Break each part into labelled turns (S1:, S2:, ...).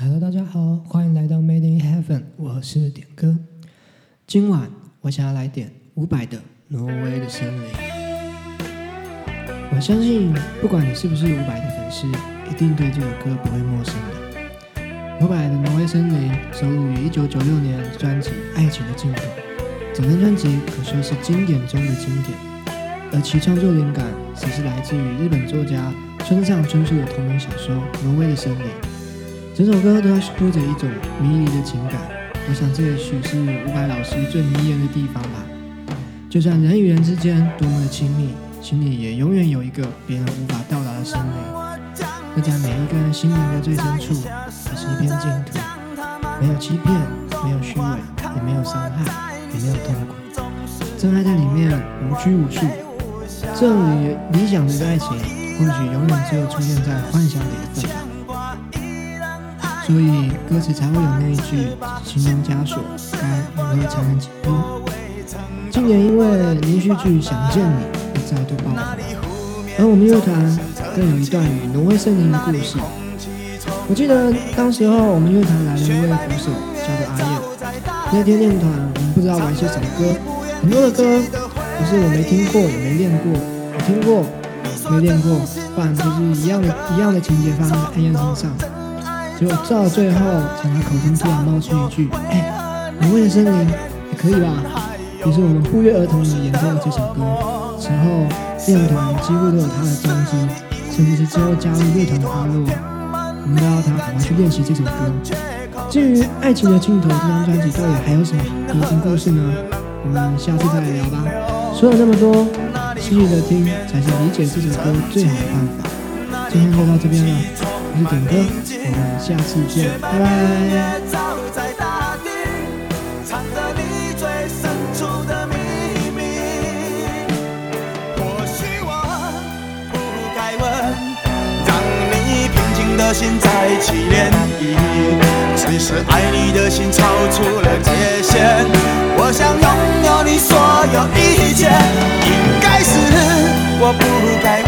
S1: Hello，大家好，欢迎来到 Made in Heaven，我是点歌。今晚我想要来点伍佰的《挪威的森林》。我相信，不管你是不是伍佰的粉丝，一定对这首歌不会陌生的。伍佰的《挪威森林》收录于1996年专辑《爱情的尽头》，整张专辑可说是经典中的经典。而其创作灵感则是来自于日本作家村上春树的同名小说《挪威的森林》。整首歌都铺着一种迷离的情感，我想这也许是伍佰老师最迷人的地方吧。就算人与人之间多么的亲密，心里也永远有一个别人无法到达的森林。那在每一个人心灵的最深处，也是一片净土，没有欺骗，没有虚伪，也没有伤害，也没有痛苦。真爱在里面无拘无束。这里理想的爱情，或许永远只有出现在幻想里的份。所以歌词才会有那一句“形容枷锁，该如何才能解脱”。今年因为连续剧《想见你》又再度爆红，而我们乐团更有一段与挪威森林的故事。我记得当时候我们乐团来了一位鼓手，叫做阿燕。那天练团，我们不知道玩些什么歌，很多的歌不是我没听过也没练过，我听过没练过，不然就是一样的一样的情节发生在阿燕身上。结果到最后，从他口中突然冒出一句：“哎，挪威的森林也可以吧？”于是我们不约而同地演奏了这首歌。此后，练团几乎都有他的踪迹，甚至是之后加入乐团的阿洛，我们都要他赶快去练习这首歌。至于《爱情的尽头》这张专辑到底还有什么歌情故事呢？我们下次再来聊吧。说了那么多，细细的听才是理解这首歌最好的办法。今天就到这边了。我是点歌，我们下次见，拜拜。藏着你最深处的秘密。或许我不该问，让你平静的心再起涟漪。只是爱你的心超出了界限，我想拥有你所有一切。应该是我不该问。不该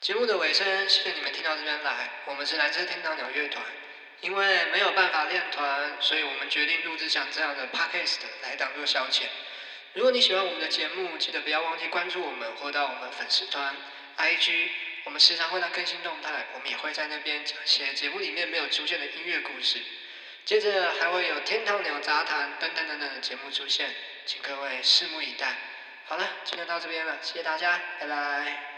S1: 节目的尾声，谢谢你们听到这边来。我们是蓝色天堂鸟乐团，因为没有办法练团，所以我们决定录制像这样的 podcast 来当做消遣。如果你喜欢我们的节目，记得不要忘记关注我们或到我们粉丝团 IG，我们时常会在更新动态，我们也会在那边讲些节目里面没有出现的音乐故事。接着还会有天堂鸟杂谈等等等等的节目出现，请各位拭目以待。好了，今天到这边了，谢谢大家，拜拜。